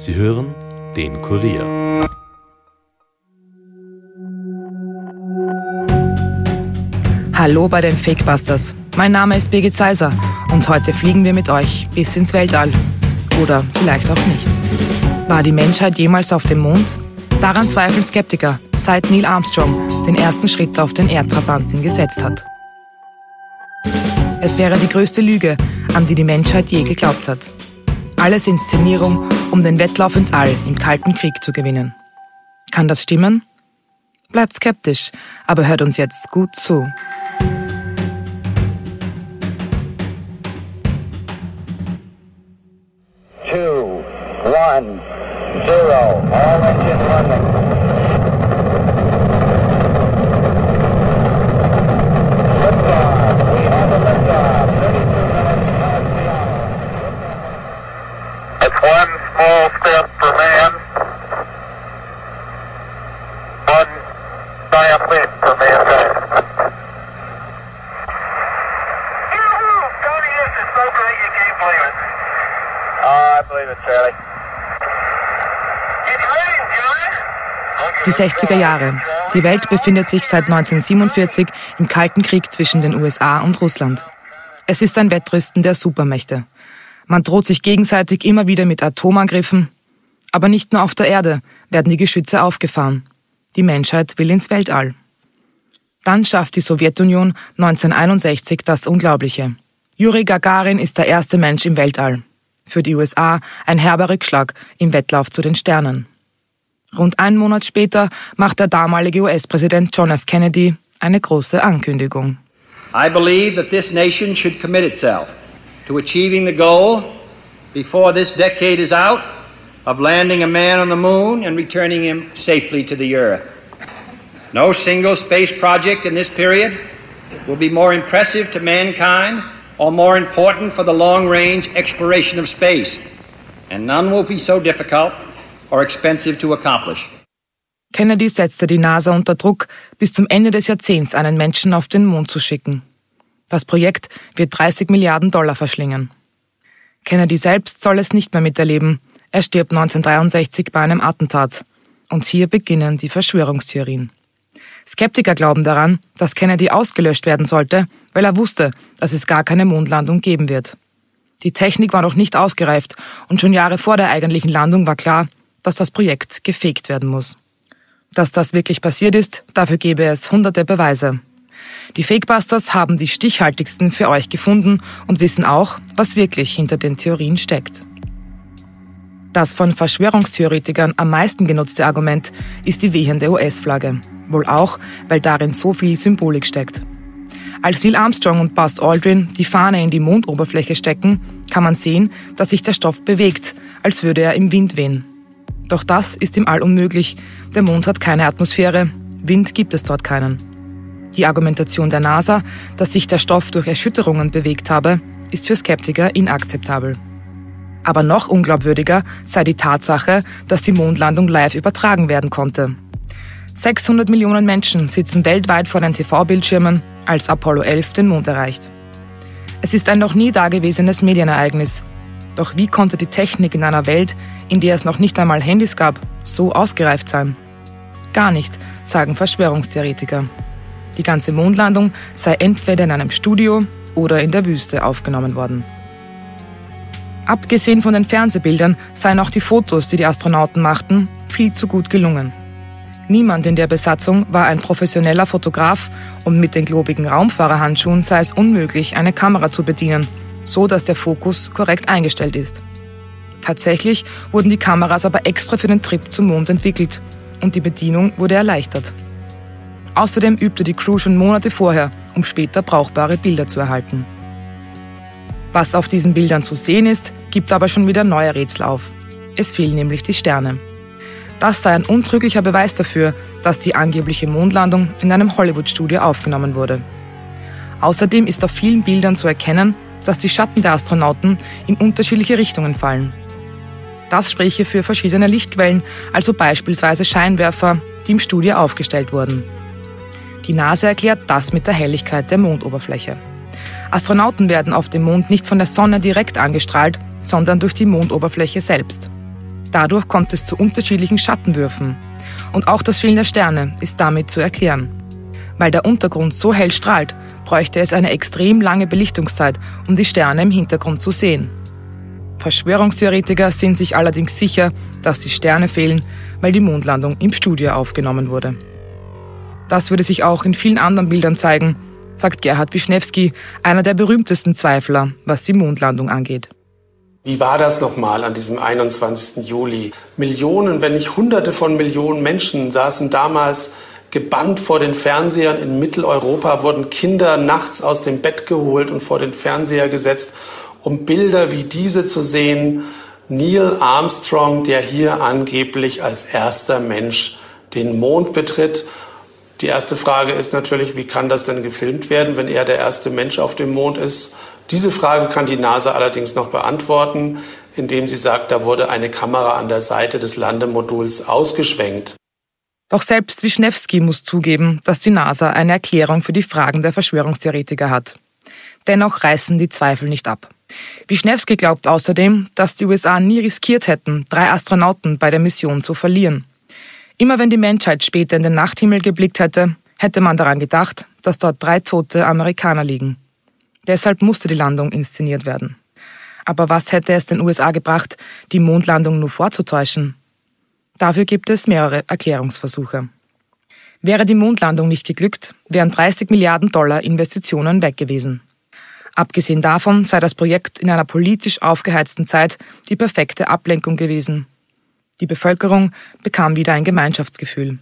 Sie hören den Kurier. Hallo bei den Fakebusters. Mein Name ist Birgit Seiser und heute fliegen wir mit euch bis ins Weltall. Oder vielleicht auch nicht. War die Menschheit jemals auf dem Mond? Daran zweifeln Skeptiker, seit Neil Armstrong den ersten Schritt auf den Erdtrabanten gesetzt hat. Es wäre die größte Lüge, an die die Menschheit je geglaubt hat. Alles Inszenierung, um den Wettlauf ins All im Kalten Krieg zu gewinnen. Kann das stimmen? Bleibt skeptisch, aber hört uns jetzt gut zu. two, one, zero. All engine running. Liftoff. We have a liftoff. 32 minutes past the hour. It's one small step for man, one giant leap for mankind. Tony, this is so great you can't believe it. Oh, I believe it, Charlie. Die 60er Jahre. Die Welt befindet sich seit 1947 im Kalten Krieg zwischen den USA und Russland. Es ist ein Wettrüsten der Supermächte. Man droht sich gegenseitig immer wieder mit Atomangriffen. Aber nicht nur auf der Erde werden die Geschütze aufgefahren. Die Menschheit will ins Weltall. Dann schafft die Sowjetunion 1961 das Unglaubliche. Juri Gagarin ist der erste Mensch im Weltall. Für die USA ein herber Rückschlag im Wettlauf zu den Sternen. Rund einen Monat später macht der damalige US-Präsident John F. Kennedy eine große Ankündigung. I believe that this nation should commit itself to achieving the goal before this decade is out of landing a man on the moon and returning him safely to the earth. No single space project in this period will be more impressive to mankind or more important for the long range exploration of space, and none will be so difficult or expensive to accomplish. Kennedy setzte die NASA unter Druck, bis zum Ende des Jahrzehnts einen Menschen auf den Mond zu schicken. Das Projekt wird 30 Milliarden Dollar verschlingen. Kennedy selbst soll es nicht mehr miterleben. Er stirbt 1963 bei einem Attentat. Und hier beginnen die Verschwörungstheorien. Skeptiker glauben daran, dass Kennedy ausgelöscht werden sollte, weil er wusste, dass es gar keine Mondlandung geben wird. Die Technik war noch nicht ausgereift und schon Jahre vor der eigentlichen Landung war klar, dass das Projekt gefegt werden muss. Dass das wirklich passiert ist, dafür gäbe es hunderte Beweise. Die Fakebusters haben die stichhaltigsten für euch gefunden und wissen auch, was wirklich hinter den Theorien steckt. Das von Verschwörungstheoretikern am meisten genutzte Argument ist die wehende US-Flagge. Wohl auch, weil darin so viel Symbolik steckt. Als Neil Armstrong und Buzz Aldrin die Fahne in die Mondoberfläche stecken, kann man sehen, dass sich der Stoff bewegt, als würde er im Wind wehen. Doch das ist im All unmöglich. Der Mond hat keine Atmosphäre. Wind gibt es dort keinen. Die Argumentation der NASA, dass sich der Stoff durch Erschütterungen bewegt habe, ist für Skeptiker inakzeptabel. Aber noch unglaubwürdiger sei die Tatsache, dass die Mondlandung live übertragen werden konnte. 600 Millionen Menschen sitzen weltweit vor den TV-Bildschirmen, als Apollo 11 den Mond erreicht. Es ist ein noch nie dagewesenes Medienereignis. Doch wie konnte die Technik in einer Welt, in der es noch nicht einmal Handys gab, so ausgereift sein? Gar nicht, sagen Verschwörungstheoretiker. Die ganze Mondlandung sei entweder in einem Studio oder in der Wüste aufgenommen worden. Abgesehen von den Fernsehbildern seien auch die Fotos, die die Astronauten machten, viel zu gut gelungen. Niemand in der Besatzung war ein professioneller Fotograf und mit den globigen Raumfahrerhandschuhen sei es unmöglich, eine Kamera zu bedienen, so dass der Fokus korrekt eingestellt ist. Tatsächlich wurden die Kameras aber extra für den Trip zum Mond entwickelt und die Bedienung wurde erleichtert. Außerdem übte die Crew schon Monate vorher, um später brauchbare Bilder zu erhalten. Was auf diesen Bildern zu sehen ist, gibt aber schon wieder neue Rätsel auf. Es fehlen nämlich die Sterne. Das sei ein untrüglicher Beweis dafür, dass die angebliche Mondlandung in einem Hollywood-Studio aufgenommen wurde. Außerdem ist auf vielen Bildern zu erkennen, dass die Schatten der Astronauten in unterschiedliche Richtungen fallen. Das spreche für verschiedene Lichtquellen, also beispielsweise Scheinwerfer, die im Studio aufgestellt wurden. Die NASA erklärt das mit der Helligkeit der Mondoberfläche. Astronauten werden auf dem Mond nicht von der Sonne direkt angestrahlt, sondern durch die Mondoberfläche selbst. Dadurch kommt es zu unterschiedlichen Schattenwürfen. Und auch das Fehlen der Sterne ist damit zu erklären. Weil der Untergrund so hell strahlt, bräuchte es eine extrem lange Belichtungszeit, um die Sterne im Hintergrund zu sehen. Verschwörungstheoretiker sind sich allerdings sicher, dass die Sterne fehlen, weil die Mondlandung im Studio aufgenommen wurde. Das würde sich auch in vielen anderen Bildern zeigen, sagt Gerhard Wischnewski, einer der berühmtesten Zweifler, was die Mondlandung angeht. Wie war das nochmal an diesem 21. Juli? Millionen, wenn nicht Hunderte von Millionen Menschen saßen damals gebannt vor den Fernsehern in Mitteleuropa, wurden Kinder nachts aus dem Bett geholt und vor den Fernseher gesetzt, um Bilder wie diese zu sehen. Neil Armstrong, der hier angeblich als erster Mensch den Mond betritt. Die erste Frage ist natürlich, wie kann das denn gefilmt werden, wenn er der erste Mensch auf dem Mond ist? Diese Frage kann die NASA allerdings noch beantworten, indem sie sagt, da wurde eine Kamera an der Seite des Landemoduls ausgeschwenkt. Doch selbst Wischnewski muss zugeben, dass die NASA eine Erklärung für die Fragen der Verschwörungstheoretiker hat. Dennoch reißen die Zweifel nicht ab. Wischnewski glaubt außerdem, dass die USA nie riskiert hätten, drei Astronauten bei der Mission zu verlieren. Immer wenn die Menschheit später in den Nachthimmel geblickt hätte, hätte man daran gedacht, dass dort drei tote Amerikaner liegen. Deshalb musste die Landung inszeniert werden. Aber was hätte es den USA gebracht, die Mondlandung nur vorzutäuschen? Dafür gibt es mehrere Erklärungsversuche. Wäre die Mondlandung nicht geglückt, wären 30 Milliarden Dollar Investitionen weg gewesen. Abgesehen davon sei das Projekt in einer politisch aufgeheizten Zeit die perfekte Ablenkung gewesen. Die Bevölkerung bekam wieder ein Gemeinschaftsgefühl.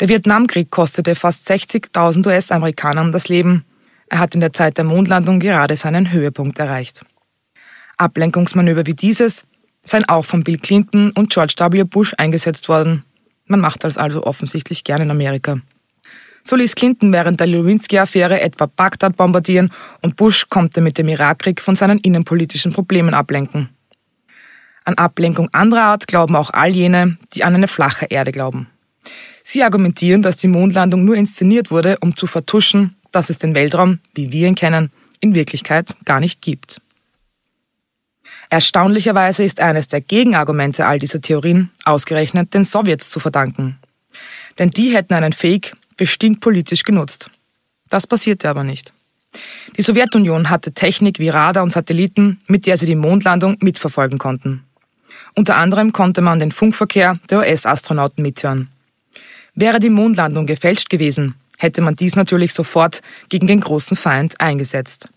Der Vietnamkrieg kostete fast 60.000 US-Amerikanern das Leben er hat in der Zeit der Mondlandung gerade seinen Höhepunkt erreicht. Ablenkungsmanöver wie dieses seien auch von Bill Clinton und George W. Bush eingesetzt worden. Man macht das also offensichtlich gern in Amerika. So ließ Clinton während der Lewinsky-Affäre etwa Bagdad bombardieren und Bush konnte mit dem Irakkrieg von seinen innenpolitischen Problemen ablenken. An Ablenkung anderer Art glauben auch all jene, die an eine flache Erde glauben. Sie argumentieren, dass die Mondlandung nur inszeniert wurde, um zu vertuschen, dass es den Weltraum, wie wir ihn kennen, in Wirklichkeit gar nicht gibt. Erstaunlicherweise ist eines der Gegenargumente all dieser Theorien ausgerechnet den Sowjets zu verdanken. Denn die hätten einen Fake bestimmt politisch genutzt. Das passierte aber nicht. Die Sowjetunion hatte Technik wie Radar und Satelliten, mit der sie die Mondlandung mitverfolgen konnten. Unter anderem konnte man den Funkverkehr der US-Astronauten mithören. Wäre die Mondlandung gefälscht gewesen, hätte man dies natürlich sofort gegen den großen Feind eingesetzt.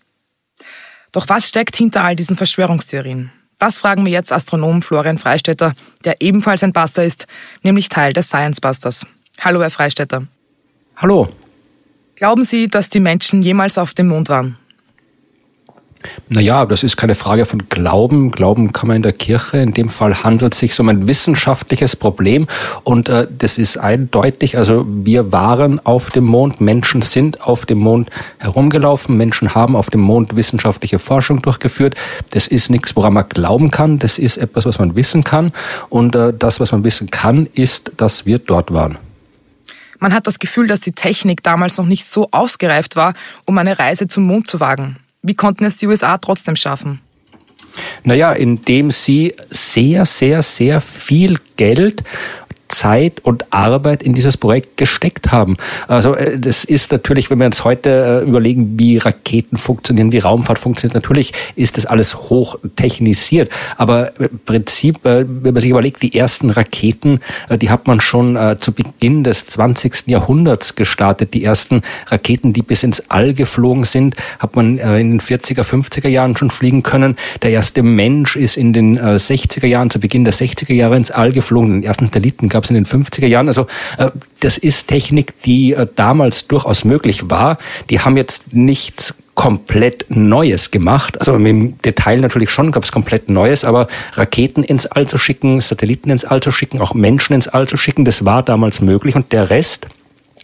Doch was steckt hinter all diesen Verschwörungstheorien? Das fragen wir jetzt Astronomen Florian Freistetter, der ebenfalls ein Buster ist, nämlich Teil des Science Busters. Hallo, Herr Freistetter. Hallo. Glauben Sie, dass die Menschen jemals auf dem Mond waren? Naja, das ist keine Frage von Glauben. Glauben kann man in der Kirche. In dem Fall handelt es sich um ein wissenschaftliches Problem und äh, das ist eindeutig. Also wir waren auf dem Mond, Menschen sind auf dem Mond herumgelaufen, Menschen haben auf dem Mond wissenschaftliche Forschung durchgeführt. Das ist nichts, woran man glauben kann. Das ist etwas, was man wissen kann und äh, das, was man wissen kann, ist, dass wir dort waren. Man hat das Gefühl, dass die Technik damals noch nicht so ausgereift war, um eine Reise zum Mond zu wagen. Wie konnten es die USA trotzdem schaffen? Naja, indem sie sehr, sehr, sehr viel Geld Zeit und Arbeit in dieses Projekt gesteckt haben. Also äh, das ist natürlich, wenn wir uns heute äh, überlegen, wie Raketen funktionieren, wie Raumfahrt funktioniert, natürlich ist das alles hoch technisiert. Aber im Prinzip, äh, wenn man sich überlegt, die ersten Raketen, die hat man schon zu Beginn des 20. Jahrhunderts gestartet. Die ersten Raketen, die bis ins All geflogen sind, hat man in den 40er, 50er Jahren schon fliegen können. Der erste Mensch ist in den 60er Jahren, zu Beginn der 60er Jahre ins All geflogen. Den ersten Satelliten gab es in den 50er Jahren. Also äh, das ist Technik, die äh, damals durchaus möglich war. Die haben jetzt nichts komplett Neues gemacht. Also im Detail natürlich schon gab es komplett Neues, aber Raketen ins All zu schicken, Satelliten ins All zu schicken, auch Menschen ins All zu schicken, das war damals möglich. Und der Rest,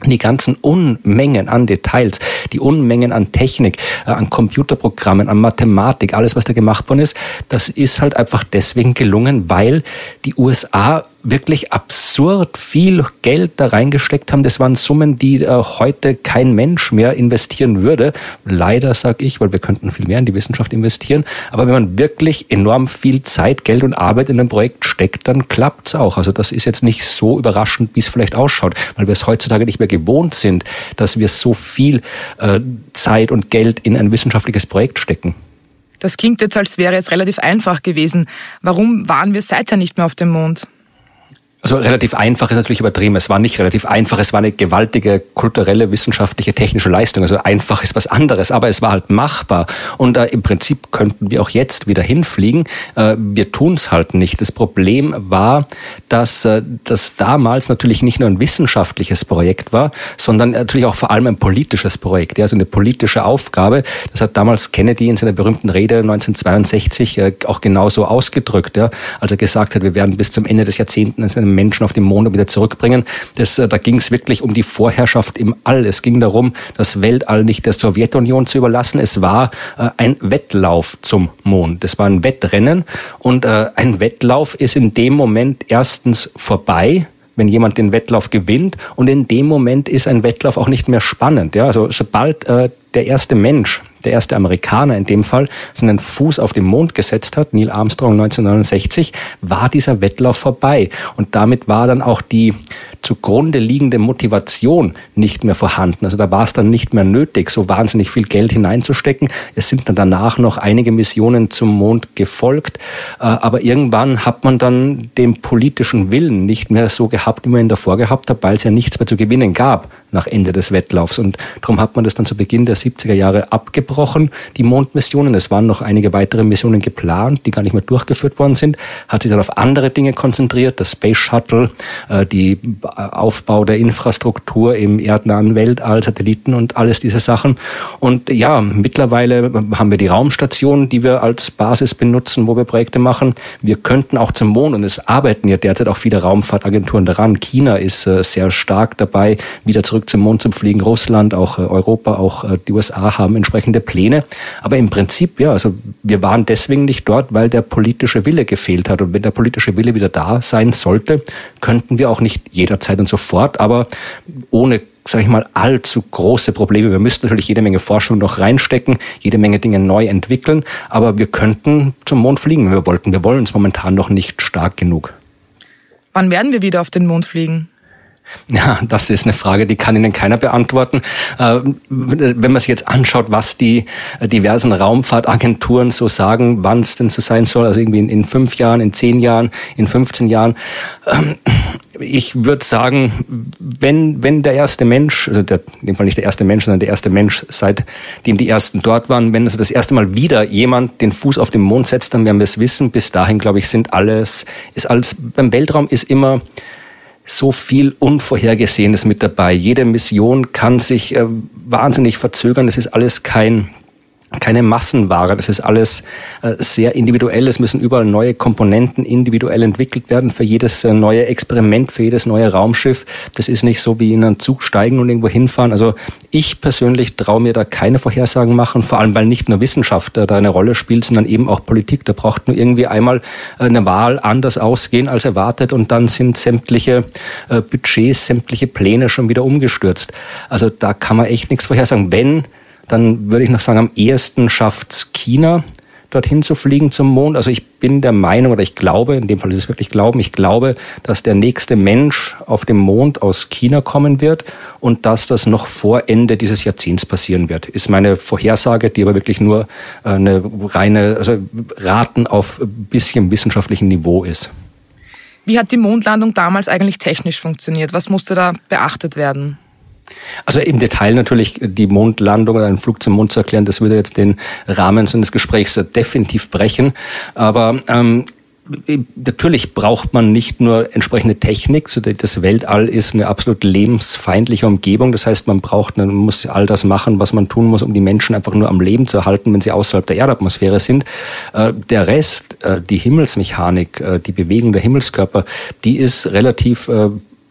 die ganzen Unmengen an Details, die Unmengen an Technik, äh, an Computerprogrammen, an Mathematik, alles, was da gemacht worden ist, das ist halt einfach deswegen gelungen, weil die USA wirklich absurd viel Geld da reingesteckt haben. Das waren Summen, die äh, heute kein Mensch mehr investieren würde. Leider, sage ich, weil wir könnten viel mehr in die Wissenschaft investieren. Aber wenn man wirklich enorm viel Zeit, Geld und Arbeit in ein Projekt steckt, dann klappt's auch. Also das ist jetzt nicht so überraschend, wie es vielleicht ausschaut, weil wir es heutzutage nicht mehr gewohnt sind, dass wir so viel äh, Zeit und Geld in ein wissenschaftliches Projekt stecken. Das klingt jetzt, als wäre es relativ einfach gewesen. Warum waren wir seither nicht mehr auf dem Mond? Also relativ einfach ist natürlich übertrieben. Es war nicht relativ einfach. Es war eine gewaltige kulturelle, wissenschaftliche, technische Leistung. Also einfach ist was anderes, aber es war halt machbar. Und äh, im Prinzip könnten wir auch jetzt wieder hinfliegen. Äh, wir tun es halt nicht. Das Problem war, dass äh, das damals natürlich nicht nur ein wissenschaftliches Projekt war, sondern natürlich auch vor allem ein politisches Projekt. Ja, also eine politische Aufgabe. Das hat damals Kennedy in seiner berühmten Rede 1962 äh, auch genauso ausgedrückt. Ja, als er gesagt hat, wir werden bis zum Ende des Jahrzehnts in Menschen auf den Mond wieder zurückbringen. Das, äh, da ging es wirklich um die Vorherrschaft im All. Es ging darum, das Weltall nicht der Sowjetunion zu überlassen. Es war äh, ein Wettlauf zum Mond. Das war ein Wettrennen und äh, ein Wettlauf ist in dem Moment erstens vorbei, wenn jemand den Wettlauf gewinnt und in dem Moment ist ein Wettlauf auch nicht mehr spannend. Ja, also sobald äh, der erste Mensch der erste Amerikaner in dem Fall, seinen Fuß auf den Mond gesetzt hat, Neil Armstrong 1969, war dieser Wettlauf vorbei. Und damit war dann auch die zugrunde liegende Motivation nicht mehr vorhanden. Also da war es dann nicht mehr nötig, so wahnsinnig viel Geld hineinzustecken. Es sind dann danach noch einige Missionen zum Mond gefolgt. Äh, aber irgendwann hat man dann den politischen Willen nicht mehr so gehabt, wie man ihn davor gehabt hat, weil es ja nichts mehr zu gewinnen gab nach Ende des Wettlaufs. Und darum hat man das dann zu Beginn der 70er Jahre abgebrochen, die Mondmissionen. Es waren noch einige weitere Missionen geplant, die gar nicht mehr durchgeführt worden sind. Hat sich dann auf andere Dinge konzentriert, das Space Shuttle, äh, die Aufbau der Infrastruktur im erdnahen Weltall, Satelliten und alles diese Sachen. Und ja, mittlerweile haben wir die Raumstation, die wir als Basis benutzen, wo wir Projekte machen. Wir könnten auch zum Mond und es arbeiten ja derzeit auch viele Raumfahrtagenturen daran. China ist äh, sehr stark dabei, wieder zurück zum Mond zu fliegen. Russland, auch äh, Europa, auch äh, die USA haben entsprechende Pläne. Aber im Prinzip, ja, also wir waren deswegen nicht dort, weil der politische Wille gefehlt hat. Und wenn der politische Wille wieder da sein sollte, könnten wir auch nicht jederzeit und sofort, aber ohne sage ich mal, allzu große Probleme. Wir müssten natürlich jede Menge Forschung noch reinstecken, jede Menge Dinge neu entwickeln, aber wir könnten zum Mond fliegen, wenn wir wollten. Wir wollen es momentan noch nicht stark genug. Wann werden wir wieder auf den Mond fliegen? Ja, das ist eine Frage, die kann Ihnen keiner beantworten. Äh, wenn man sich jetzt anschaut, was die äh, diversen Raumfahrtagenturen so sagen, wann es denn so sein soll, also irgendwie in fünf Jahren, in zehn Jahren, in 15 Jahren. Ähm, ich würde sagen, wenn, wenn der erste Mensch, also der, in dem Fall nicht der erste Mensch, sondern der erste Mensch, seitdem die ersten dort waren, wenn also das erste Mal wieder jemand den Fuß auf den Mond setzt, dann werden wir es wissen. Bis dahin, glaube ich, sind alles, ist alles, beim Weltraum ist immer, so viel Unvorhergesehenes mit dabei. Jede Mission kann sich äh, wahnsinnig verzögern. Das ist alles kein keine Massenware. Das ist alles äh, sehr individuell. Es müssen überall neue Komponenten individuell entwickelt werden für jedes äh, neue Experiment, für jedes neue Raumschiff. Das ist nicht so wie in einen Zug steigen und irgendwo hinfahren. Also ich persönlich traue mir da keine Vorhersagen machen, vor allem weil nicht nur Wissenschaft da eine Rolle spielt, sondern eben auch Politik. Da braucht nur irgendwie einmal äh, eine Wahl anders ausgehen als erwartet und dann sind sämtliche Budgets, sämtliche Pläne schon wieder umgestürzt. Also da kann man echt nichts vorhersagen. Wenn dann würde ich noch sagen, am ehesten schafft China dorthin zu fliegen zum Mond. Also ich bin der Meinung oder ich glaube, in dem Fall ist es wirklich Glauben, ich glaube, dass der nächste Mensch auf dem Mond aus China kommen wird und dass das noch vor Ende dieses Jahrzehnts passieren wird. Ist meine Vorhersage, die aber wirklich nur äh, eine reine, also Raten auf ein bisschen wissenschaftlichem Niveau ist. Wie hat die Mondlandung damals eigentlich technisch funktioniert? Was musste da beachtet werden? Also im Detail natürlich die Mondlandung oder einen Flug zum Mond zu erklären, das würde jetzt den Rahmen so eines Gesprächs definitiv brechen. Aber ähm, Natürlich braucht man nicht nur entsprechende Technik. Das Weltall ist eine absolut lebensfeindliche Umgebung. Das heißt, man braucht, man muss all das machen, was man tun muss, um die Menschen einfach nur am Leben zu erhalten, wenn sie außerhalb der Erdatmosphäre sind. Äh, der Rest, äh, die Himmelsmechanik, äh, die Bewegung der Himmelskörper, die ist relativ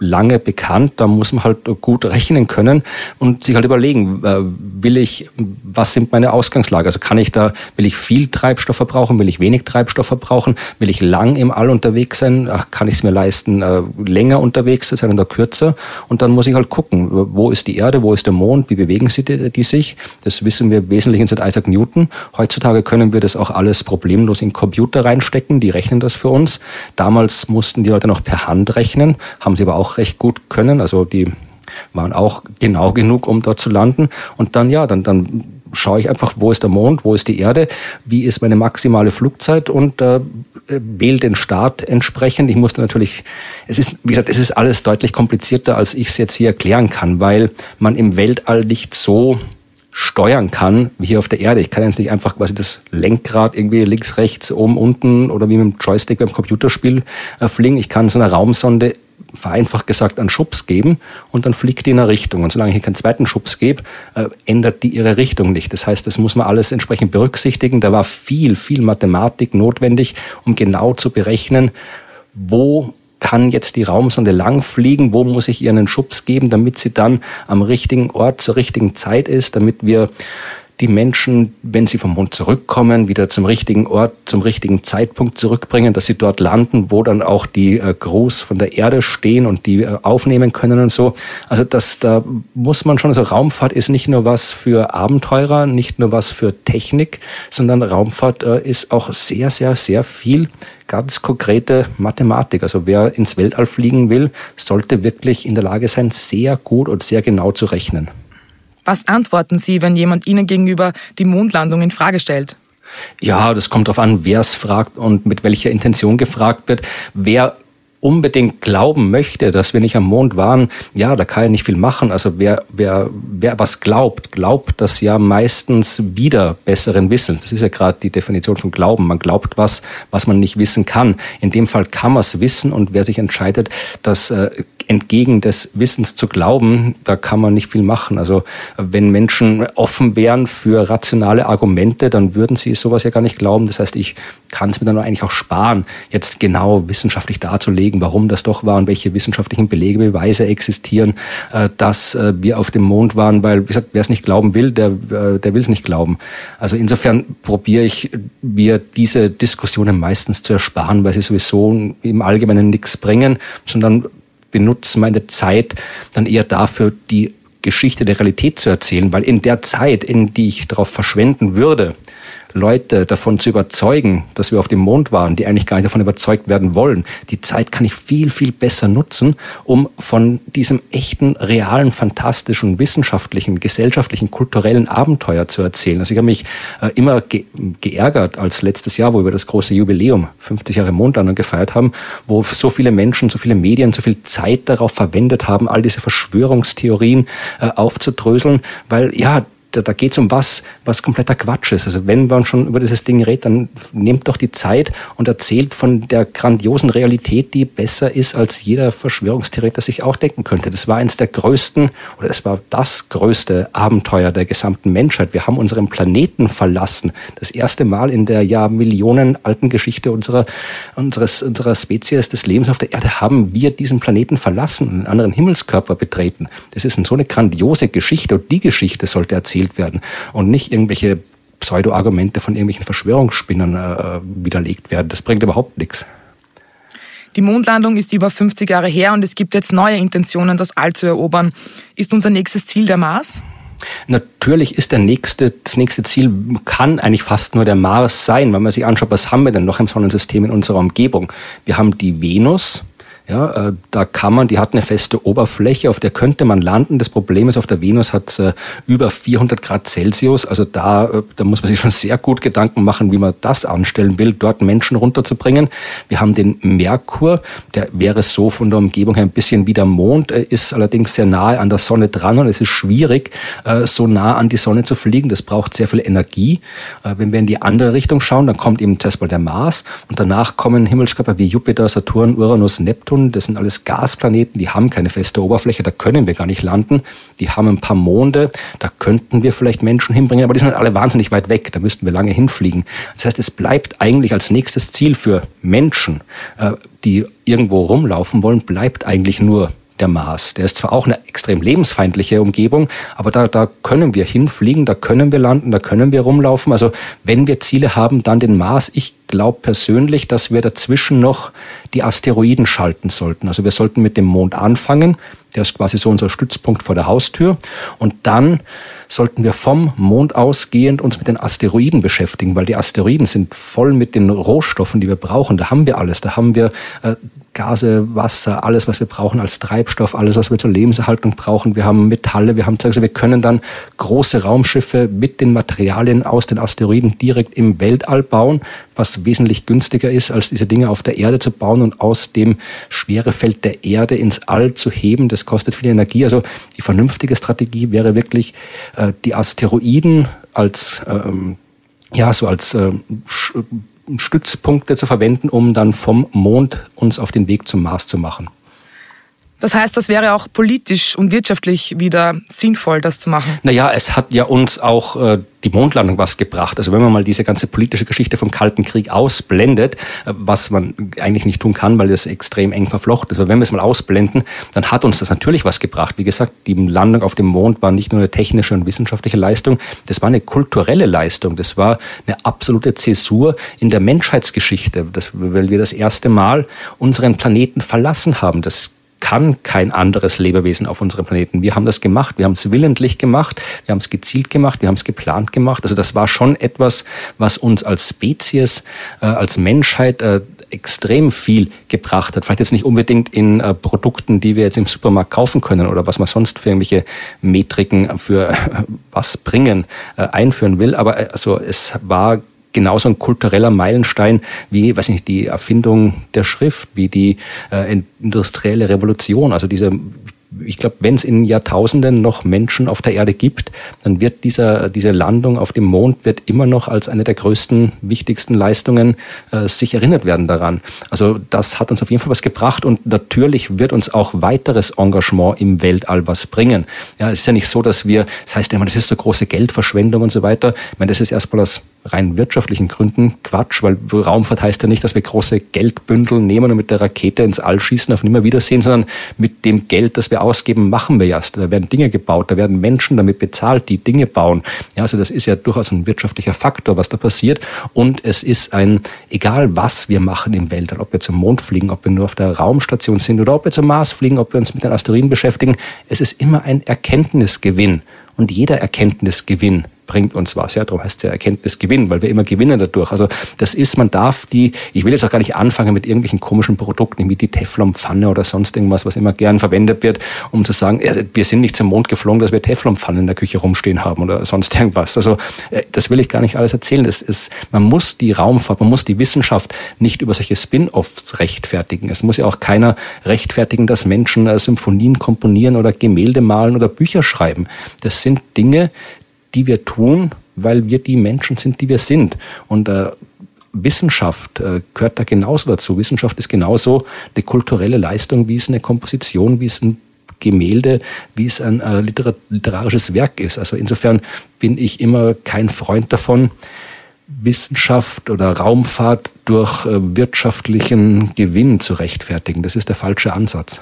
lange bekannt. Da muss man halt gut rechnen können und sich halt überlegen, äh, will ich, was sind meine Ausgangslage? Also kann ich da, will ich viel Treibstoff verbrauchen, will ich wenig Treibstoff verbrauchen, will ich lang im All unterwegs sein, kann ich es mir leisten, äh, länger unterwegs zu sein oder kürzer? Und dann muss ich halt gucken, wo ist die Erde, wo ist der Mond, wie bewegen sie die, die sich? Das wissen wir wesentlich seit Isaac Newton. Heutzutage können wir das auch alles problemlos in Computer reinstecken, die rechnen das für uns. Damals mussten die Leute noch per Hand rechnen, haben sie aber auch recht gut können. Also die waren auch genau genug, um dort zu landen. Und dann, ja, dann, dann schaue ich einfach, wo ist der Mond, wo ist die Erde, wie ist meine maximale Flugzeit und äh, wähle den Start entsprechend. Ich musste natürlich, es ist, wie gesagt, es ist alles deutlich komplizierter, als ich es jetzt hier erklären kann, weil man im Weltall nicht so steuern kann, wie hier auf der Erde. Ich kann jetzt nicht einfach quasi das Lenkrad irgendwie links, rechts, oben, unten oder wie mit dem Joystick beim Computerspiel äh, fliegen. Ich kann so einer Raumsonde vereinfacht gesagt einen Schubs geben und dann fliegt die in eine Richtung. Und solange ich keinen zweiten Schubs gebe, äh, ändert die ihre Richtung nicht. Das heißt, das muss man alles entsprechend berücksichtigen. Da war viel, viel Mathematik notwendig, um genau zu berechnen, wo kann jetzt die Raumsonde langfliegen, wo muss ich ihr einen Schubs geben, damit sie dann am richtigen Ort zur richtigen Zeit ist, damit wir die Menschen, wenn sie vom Mond zurückkommen, wieder zum richtigen Ort, zum richtigen Zeitpunkt zurückbringen, dass sie dort landen, wo dann auch die äh, Gruß von der Erde stehen und die äh, aufnehmen können und so. Also das, da muss man schon, also Raumfahrt ist nicht nur was für Abenteurer, nicht nur was für Technik, sondern Raumfahrt äh, ist auch sehr, sehr, sehr viel ganz konkrete Mathematik. Also wer ins Weltall fliegen will, sollte wirklich in der Lage sein, sehr gut und sehr genau zu rechnen. Was antworten Sie, wenn jemand Ihnen gegenüber die Mondlandung in Frage stellt? Ja, das kommt darauf an, wer es fragt und mit welcher Intention gefragt wird. Wer unbedingt glauben möchte, dass wir nicht am Mond waren, ja, da kann er nicht viel machen. Also wer, wer, wer was glaubt, glaubt das ja meistens wieder besseren Wissens. Das ist ja gerade die Definition von Glauben. Man glaubt was, was man nicht wissen kann. In dem Fall kann man es wissen und wer sich entscheidet, dass äh, entgegen des Wissens zu glauben, da kann man nicht viel machen. Also wenn Menschen offen wären für rationale Argumente, dann würden sie sowas ja gar nicht glauben. Das heißt, ich kann es mir dann eigentlich auch sparen, jetzt genau wissenschaftlich darzulegen, warum das doch war und welche wissenschaftlichen Belege, Beweise existieren, äh, dass äh, wir auf dem Mond waren, weil, wer es nicht glauben will, der, äh, der will es nicht glauben. Also insofern probiere ich mir diese Diskussionen meistens zu ersparen, weil sie sowieso im Allgemeinen nichts bringen, sondern benutze meine Zeit dann eher dafür, die Geschichte der Realität zu erzählen, weil in der Zeit, in die ich darauf verschwenden würde, Leute davon zu überzeugen, dass wir auf dem Mond waren, die eigentlich gar nicht davon überzeugt werden wollen. Die Zeit kann ich viel, viel besser nutzen, um von diesem echten, realen, fantastischen, wissenschaftlichen, gesellschaftlichen, kulturellen Abenteuer zu erzählen. Also ich habe mich äh, immer ge geärgert als letztes Jahr, wo wir das große Jubiläum, 50 Jahre Mondlandung gefeiert haben, wo so viele Menschen, so viele Medien, so viel Zeit darauf verwendet haben, all diese Verschwörungstheorien äh, aufzudröseln, weil ja, da, da geht es um was, was kompletter Quatsch ist. Also wenn man schon über dieses Ding redet, dann nehmt doch die Zeit und erzählt von der grandiosen Realität, die besser ist, als jeder Verschwörungstheoretiker sich auch denken könnte. Das war eines der größten oder es war das größte Abenteuer der gesamten Menschheit. Wir haben unseren Planeten verlassen. Das erste Mal in der ja Millionen alten Geschichte unserer, unseres, unserer Spezies des Lebens auf der Erde haben wir diesen Planeten verlassen, einen anderen Himmelskörper betreten. Das ist so eine grandiose Geschichte und die Geschichte sollte erzählt erzählt werden und nicht irgendwelche Pseudo-Argumente von irgendwelchen Verschwörungsspinnern äh, widerlegt werden. Das bringt überhaupt nichts. Die Mondlandung ist über 50 Jahre her und es gibt jetzt neue Intentionen, das All zu erobern. Ist unser nächstes Ziel der Mars? Natürlich ist der nächste, das nächste Ziel kann eigentlich fast nur der Mars sein, wenn man sich anschaut, was haben wir denn noch im Sonnensystem in unserer Umgebung? Wir haben die Venus, ja, äh, da kann man, die hat eine feste Oberfläche, auf der könnte man landen. Das Problem ist, auf der Venus hat es äh, über 400 Grad Celsius. Also da, äh, da muss man sich schon sehr gut Gedanken machen, wie man das anstellen will, dort Menschen runterzubringen. Wir haben den Merkur, der wäre so von der Umgebung her ein bisschen wie der Mond, ist allerdings sehr nahe an der Sonne dran und es ist schwierig, äh, so nah an die Sonne zu fliegen. Das braucht sehr viel Energie. Äh, wenn wir in die andere Richtung schauen, dann kommt eben zuerst mal der Mars und danach kommen Himmelskörper wie Jupiter, Saturn, Uranus, Neptun Neptun, das sind alles Gasplaneten, die haben keine feste Oberfläche, da können wir gar nicht landen. Die haben ein paar Monde, da könnten wir vielleicht Menschen hinbringen, aber die sind halt alle wahnsinnig weit weg, da müssten wir lange hinfliegen. Das heißt, es bleibt eigentlich als nächstes Ziel für Menschen, äh, die irgendwo rumlaufen wollen, bleibt eigentlich nur der Mars. Der ist zwar auch eine extrem lebensfeindliche Umgebung, aber da, da können wir hinfliegen, da können wir landen, da können wir rumlaufen. Also wenn wir Ziele haben, dann den Mars. Ich glaube persönlich, dass wir dazwischen noch die Asteroiden schalten sollten. Also wir sollten mit dem Mond anfangen. Der ist quasi so unser Stützpunkt vor der Haustür. Und dann sollten wir vom Mond ausgehend uns mit den Asteroiden beschäftigen, weil die Asteroiden sind voll mit den Rohstoffen, die wir brauchen. Da haben wir alles. Da haben wir äh, Gase, Wasser, alles, was wir brauchen als Treibstoff, alles, was wir zur Lebenserhaltung brauchen. Wir haben Metalle, wir haben, also wir können dann große Raumschiffe mit den Materialien aus den Asteroiden direkt im Weltall bauen, was wesentlich günstiger ist, als diese Dinge auf der Erde zu bauen und aus dem Schwerefeld der Erde ins All zu heben. Das kostet viel Energie. Also die vernünftige Strategie wäre wirklich, äh, die Asteroiden als ähm, ja, so als äh, Stützpunkte zu verwenden, um dann vom Mond uns auf den Weg zum Mars zu machen. Das heißt, das wäre auch politisch und wirtschaftlich wieder sinnvoll, das zu machen. Naja, es hat ja uns auch äh, die Mondlandung was gebracht. Also wenn man mal diese ganze politische Geschichte vom Kalten Krieg ausblendet, äh, was man eigentlich nicht tun kann, weil das extrem eng verflochten ist, aber wenn wir es mal ausblenden, dann hat uns das natürlich was gebracht. Wie gesagt, die Landung auf dem Mond war nicht nur eine technische und wissenschaftliche Leistung, das war eine kulturelle Leistung. Das war eine absolute Zäsur in der Menschheitsgeschichte, das, weil wir das erste Mal unseren Planeten verlassen haben. Das kann kein anderes Lebewesen auf unserem Planeten. Wir haben das gemacht, wir haben es willentlich gemacht, wir haben es gezielt gemacht, wir haben es geplant gemacht. Also das war schon etwas, was uns als Spezies, äh, als Menschheit äh, extrem viel gebracht hat. Vielleicht jetzt nicht unbedingt in äh, Produkten, die wir jetzt im Supermarkt kaufen können oder was man sonst für irgendwelche Metriken für was bringen äh, einführen will, aber äh, also es war genauso ein kultureller Meilenstein wie, weiß nicht, die Erfindung der Schrift, wie die äh, industrielle Revolution. Also diese ich glaube, wenn es in Jahrtausenden noch Menschen auf der Erde gibt, dann wird dieser, diese Landung auf dem Mond wird immer noch als eine der größten, wichtigsten Leistungen äh, sich erinnert werden daran. Also das hat uns auf jeden Fall was gebracht und natürlich wird uns auch weiteres Engagement im Weltall was bringen. Ja, es ist ja nicht so, dass wir, das heißt immer, das ist so große Geldverschwendung und so weiter. Ich meine, das ist erstmal aus rein wirtschaftlichen Gründen Quatsch, weil Raumfahrt heißt ja nicht, dass wir große Geldbündel nehmen und mit der Rakete ins All schießen, auf Nimmerwiedersehen, sondern mit dem Geld, das wir ausgeben, machen wir erst. Da werden Dinge gebaut, da werden Menschen damit bezahlt, die Dinge bauen. Ja, also das ist ja durchaus ein wirtschaftlicher Faktor, was da passiert. Und es ist ein, egal was wir machen im Weltall, ob wir zum Mond fliegen, ob wir nur auf der Raumstation sind oder ob wir zum Mars fliegen, ob wir uns mit den Asteroiden beschäftigen, es ist immer ein Erkenntnisgewinn. Und jeder Erkenntnisgewinn bringt uns was. Ja, darum heißt ja Erkenntnisgewinn, weil wir immer gewinnen dadurch. Also das ist, man darf die, ich will jetzt auch gar nicht anfangen mit irgendwelchen komischen Produkten wie die Teflonpfanne oder sonst irgendwas, was immer gern verwendet wird, um zu sagen, wir sind nicht zum Mond geflogen, dass wir Teflonpfannen in der Küche rumstehen haben oder sonst irgendwas. Also äh, das will ich gar nicht alles erzählen. Das ist, man muss die Raumfahrt, man muss die Wissenschaft nicht über solche Spin-offs rechtfertigen. Es muss ja auch keiner rechtfertigen, dass Menschen äh, Symphonien komponieren oder Gemälde malen oder Bücher schreiben. Das sind Dinge, die wir tun, weil wir die Menschen sind, die wir sind. Und äh, Wissenschaft äh, gehört da genauso dazu. Wissenschaft ist genauso eine kulturelle Leistung, wie es eine Komposition, wie es ein Gemälde, wie es ein äh, literar literarisches Werk ist. Also insofern bin ich immer kein Freund davon, Wissenschaft oder Raumfahrt durch äh, wirtschaftlichen Gewinn zu rechtfertigen. Das ist der falsche Ansatz.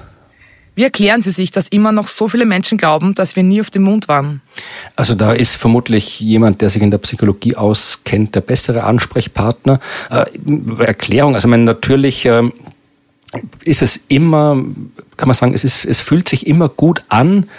Wie erklären Sie sich, dass immer noch so viele Menschen glauben, dass wir nie auf dem Mond waren? Also da ist vermutlich jemand, der sich in der Psychologie auskennt, der bessere Ansprechpartner. Äh, Erklärung, also man natürlich äh, ist es immer, kann man sagen, es, ist, es fühlt sich immer gut an,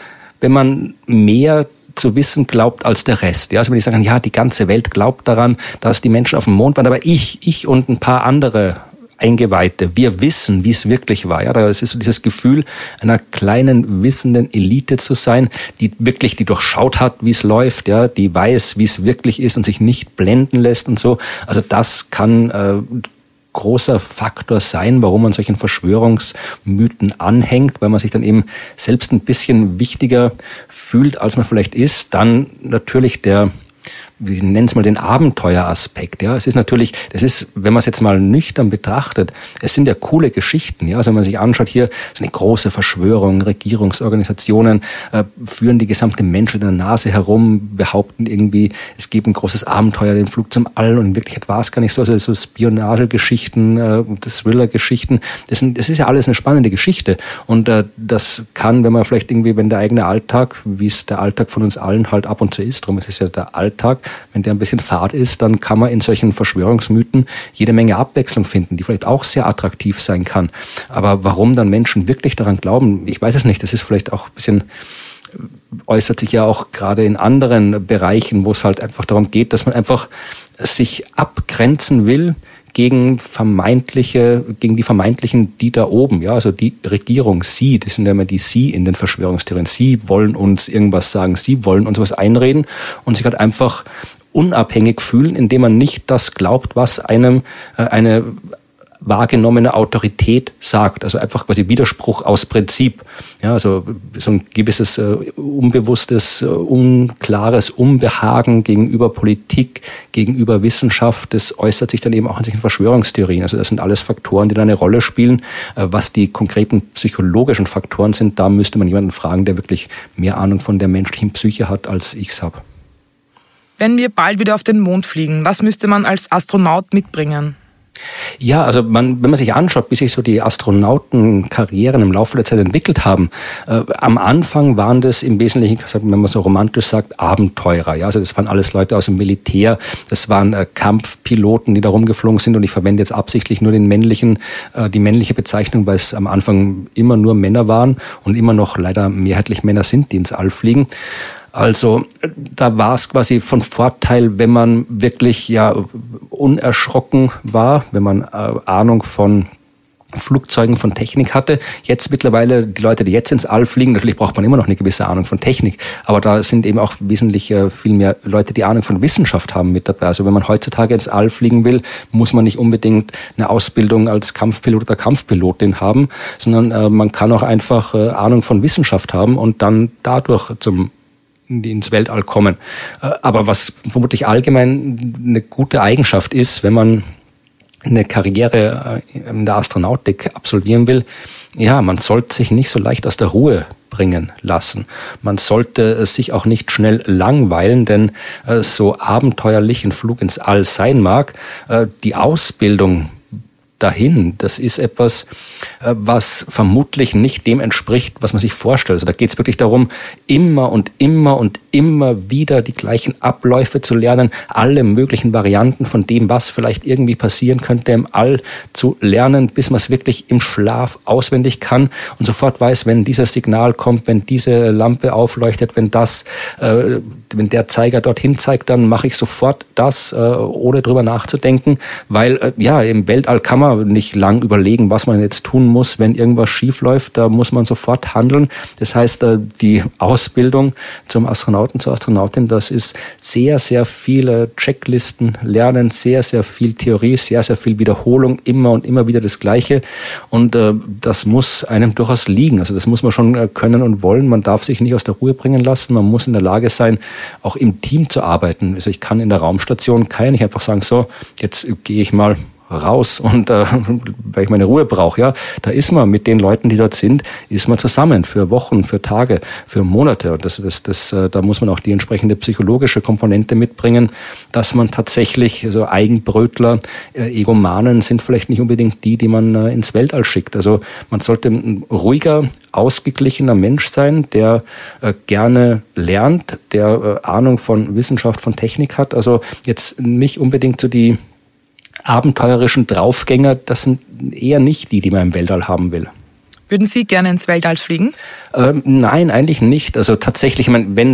wenn man mehr zu wissen glaubt als der Rest. Ja, also wenn die sagen, ja, die ganze Welt glaubt daran, dass die Menschen auf dem Mond waren, aber ich, ich und ein paar andere Eingeweihte. Wir wissen, wie es wirklich war. Ja, das ist so dieses Gefühl einer kleinen wissenden Elite zu sein, die wirklich die durchschaut hat, wie es läuft, ja, die weiß, wie es wirklich ist und sich nicht blenden lässt und so. Also das kann äh, großer Faktor sein, warum man solchen Verschwörungsmythen anhängt, weil man sich dann eben selbst ein bisschen wichtiger fühlt, als man vielleicht ist. Dann natürlich der wie nennen es mal den Abenteueraspekt. Ja, es ist natürlich, das ist, wenn man es jetzt mal nüchtern betrachtet, es sind ja coole Geschichten. Ja, also wenn man sich anschaut hier so eine große Verschwörung, Regierungsorganisationen äh, führen die gesamte Menschheit in der Nase herum, behaupten irgendwie, es gibt ein großes Abenteuer, den Flug zum All und in Wirklichkeit war es gar nicht so. Also so Spionagegeschichten, äh, Thriller-Geschichten, das, sind, das ist ja alles eine spannende Geschichte und äh, das kann, wenn man vielleicht irgendwie, wenn der eigene Alltag, wie es der Alltag von uns allen halt ab und zu ist, darum ist es ja der Alltag, wenn der ein bisschen fad ist, dann kann man in solchen Verschwörungsmythen jede Menge Abwechslung finden, die vielleicht auch sehr attraktiv sein kann. Aber warum dann Menschen wirklich daran glauben, ich weiß es nicht. Das ist vielleicht auch ein bisschen äußert sich ja auch gerade in anderen Bereichen, wo es halt einfach darum geht, dass man einfach sich abgrenzen will gegen vermeintliche, gegen die vermeintlichen, die da oben, ja, also die Regierung, sie, das sind ja immer die sie in den Verschwörungstheorien, sie wollen uns irgendwas sagen, sie wollen uns was einreden und sich halt einfach unabhängig fühlen, indem man nicht das glaubt, was einem äh, eine wahrgenommene Autorität sagt. Also einfach quasi Widerspruch aus Prinzip. Ja, also so ein gewisses äh, unbewusstes, äh, unklares Unbehagen gegenüber Politik, gegenüber Wissenschaft, das äußert sich dann eben auch in Verschwörungstheorien. Also das sind alles Faktoren, die da eine Rolle spielen. Äh, was die konkreten psychologischen Faktoren sind, da müsste man jemanden fragen, der wirklich mehr Ahnung von der menschlichen Psyche hat, als ich es habe. Wenn wir bald wieder auf den Mond fliegen, was müsste man als Astronaut mitbringen? Ja, also man, wenn man sich anschaut, wie sich so die Astronautenkarrieren im Laufe der Zeit entwickelt haben, äh, am Anfang waren das im Wesentlichen, wenn man so romantisch sagt, Abenteurer. Ja, also das waren alles Leute aus dem Militär, das waren äh, Kampfpiloten, die da rumgeflogen sind. Und ich verwende jetzt absichtlich nur den männlichen, äh, die männliche Bezeichnung, weil es am Anfang immer nur Männer waren und immer noch leider mehrheitlich Männer sind, die ins All fliegen. Also da war es quasi von Vorteil, wenn man wirklich ja unerschrocken war, wenn man äh, Ahnung von Flugzeugen von Technik hatte. Jetzt mittlerweile, die Leute, die jetzt ins All fliegen, natürlich braucht man immer noch eine gewisse Ahnung von Technik, aber da sind eben auch wesentlich äh, viel mehr Leute, die Ahnung von Wissenschaft haben mit dabei. Also wenn man heutzutage ins All fliegen will, muss man nicht unbedingt eine Ausbildung als Kampfpilot oder Kampfpilotin haben, sondern äh, man kann auch einfach äh, Ahnung von Wissenschaft haben und dann dadurch zum ins Weltall kommen. Äh, aber was vermutlich allgemein eine gute Eigenschaft ist, wenn man eine Karriere äh, in der Astronautik absolvieren will, ja, man sollte sich nicht so leicht aus der Ruhe bringen lassen. Man sollte sich auch nicht schnell langweilen, denn äh, so abenteuerlich ein Flug ins All sein mag, die Ausbildung dahin. Das ist etwas, äh, was vermutlich nicht dem entspricht, was man sich vorstellt. Also da geht es wirklich darum, immer und immer und immer wieder die gleichen Abläufe zu lernen, alle möglichen Varianten von dem, was vielleicht irgendwie passieren könnte im All zu lernen, bis man es wirklich im Schlaf auswendig kann und sofort weiß, wenn dieses Signal kommt, wenn diese Lampe aufleuchtet, wenn das, äh, wenn der Zeiger dorthin zeigt, dann mache ich sofort das, äh, ohne drüber nachzudenken, weil äh, ja im Weltall kann man nicht lang überlegen, was man jetzt tun muss, wenn irgendwas schief läuft. Da muss man sofort handeln. Das heißt, äh, die Ausbildung zum Astronauten, zur Astronautin, das ist sehr, sehr viele Checklisten lernen, sehr, sehr viel Theorie, sehr, sehr viel Wiederholung, immer und immer wieder das Gleiche. Und äh, das muss einem durchaus liegen. Also das muss man schon äh, können und wollen. Man darf sich nicht aus der Ruhe bringen lassen. Man muss in der Lage sein, auch im Team zu arbeiten. Also ich kann in der Raumstation, ich nicht einfach sagen, so, jetzt gehe ich mal raus und äh, weil ich meine Ruhe brauche, ja, da ist man mit den Leuten, die dort sind, ist man zusammen für Wochen, für Tage, für Monate und das, das, das, äh, da muss man auch die entsprechende psychologische Komponente mitbringen, dass man tatsächlich so also Eigenbrötler, äh, Egomanen sind vielleicht nicht unbedingt die, die man äh, ins Weltall schickt. Also man sollte ein ruhiger, ausgeglichener Mensch sein, der äh, gerne lernt, der äh, Ahnung von Wissenschaft, von Technik hat. Also jetzt nicht unbedingt so die abenteurerischen Draufgänger, das sind eher nicht die, die man im Weltall haben will. Würden Sie gerne ins Weltall fliegen? Ähm, nein, eigentlich nicht. Also tatsächlich, ich meine, wenn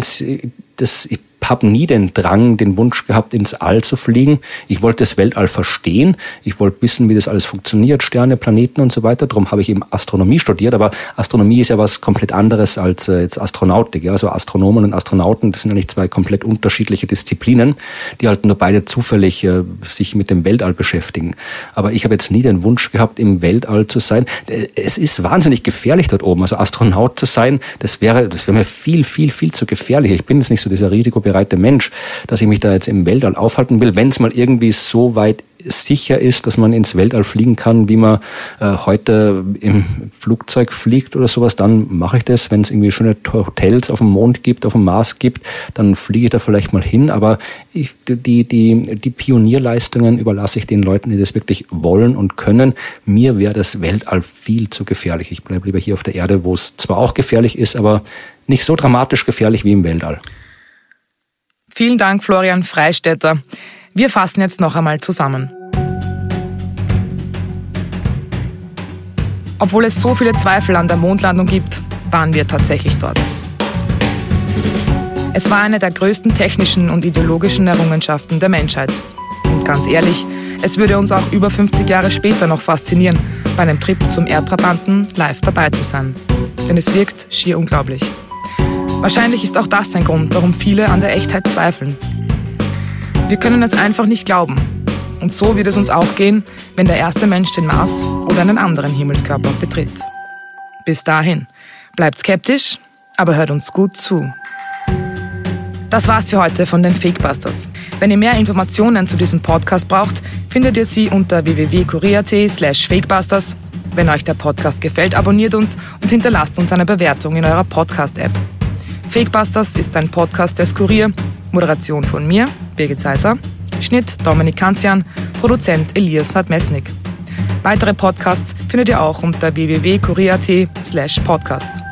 das, ich habe nie den Drang, den Wunsch gehabt, ins All zu fliegen. Ich wollte das Weltall verstehen. Ich wollte wissen, wie das alles funktioniert, Sterne, Planeten und so weiter. Darum habe ich eben Astronomie studiert. Aber Astronomie ist ja was komplett anderes als äh, jetzt Astronautik. Ja? Also Astronomen und Astronauten, das sind eigentlich zwei komplett unterschiedliche Disziplinen, die halt nur beide zufällig äh, sich mit dem Weltall beschäftigen. Aber ich habe jetzt nie den Wunsch gehabt, im Weltall zu sein. Äh, es ist wahnsinnig gefährlich dort oben. Also Astronaut zu sein, das wäre, das wäre mir viel, viel, viel zu gefährlich. Ich bin jetzt nicht so dieser Risiko risikobereite Mensch, dass ich mich da jetzt im Weltall aufhalten will, wenn es mal irgendwie so weit sicher ist, dass man ins Weltall fliegen kann, wie man äh, heute im Flugzeug fliegt oder sowas, dann mache ich das. Wenn es irgendwie schöne Hotels auf dem Mond gibt, auf dem Mars gibt, dann fliege ich da vielleicht mal hin. Aber ich, die, die, die Pionierleistungen überlasse ich den Leuten, die das wirklich wollen und können. Mir wäre das Weltall viel zu gefährlich. Ich bleibe lieber hier auf der Erde, wo es zwar auch gefährlich ist, aber nicht so dramatisch gefährlich wie im Weltall. Vielen Dank, Florian Freistetter. Wir fassen jetzt noch einmal zusammen. Obwohl es so viele Zweifel an der Mondlandung gibt, waren wir tatsächlich dort. Es war eine der größten technischen und ideologischen Errungenschaften der Menschheit. Und ganz ehrlich, es würde uns auch über 50 Jahre später noch faszinieren, bei einem Trip zum Erdtrabanten live dabei zu sein. Denn es wirkt schier unglaublich. Wahrscheinlich ist auch das ein Grund, warum viele an der Echtheit zweifeln. Wir können es einfach nicht glauben. Und so wird es uns auch gehen, wenn der erste Mensch den Mars oder einen anderen Himmelskörper betritt. Bis dahin, bleibt skeptisch, aber hört uns gut zu. Das war's für heute von den Fakebusters. Wenn ihr mehr Informationen zu diesem Podcast braucht, findet ihr sie unter www.kurier.at slash fakebusters. Wenn euch der Podcast gefällt, abonniert uns und hinterlasst uns eine Bewertung in eurer Podcast-App. Fakebusters ist ein Podcast des Kurier Moderation von mir, Birgit Seiser. Schnitt Dominik Kanzian. Produzent Elias Nadmesnik. Weitere Podcasts findet ihr auch unter www.kurier.at slash podcasts.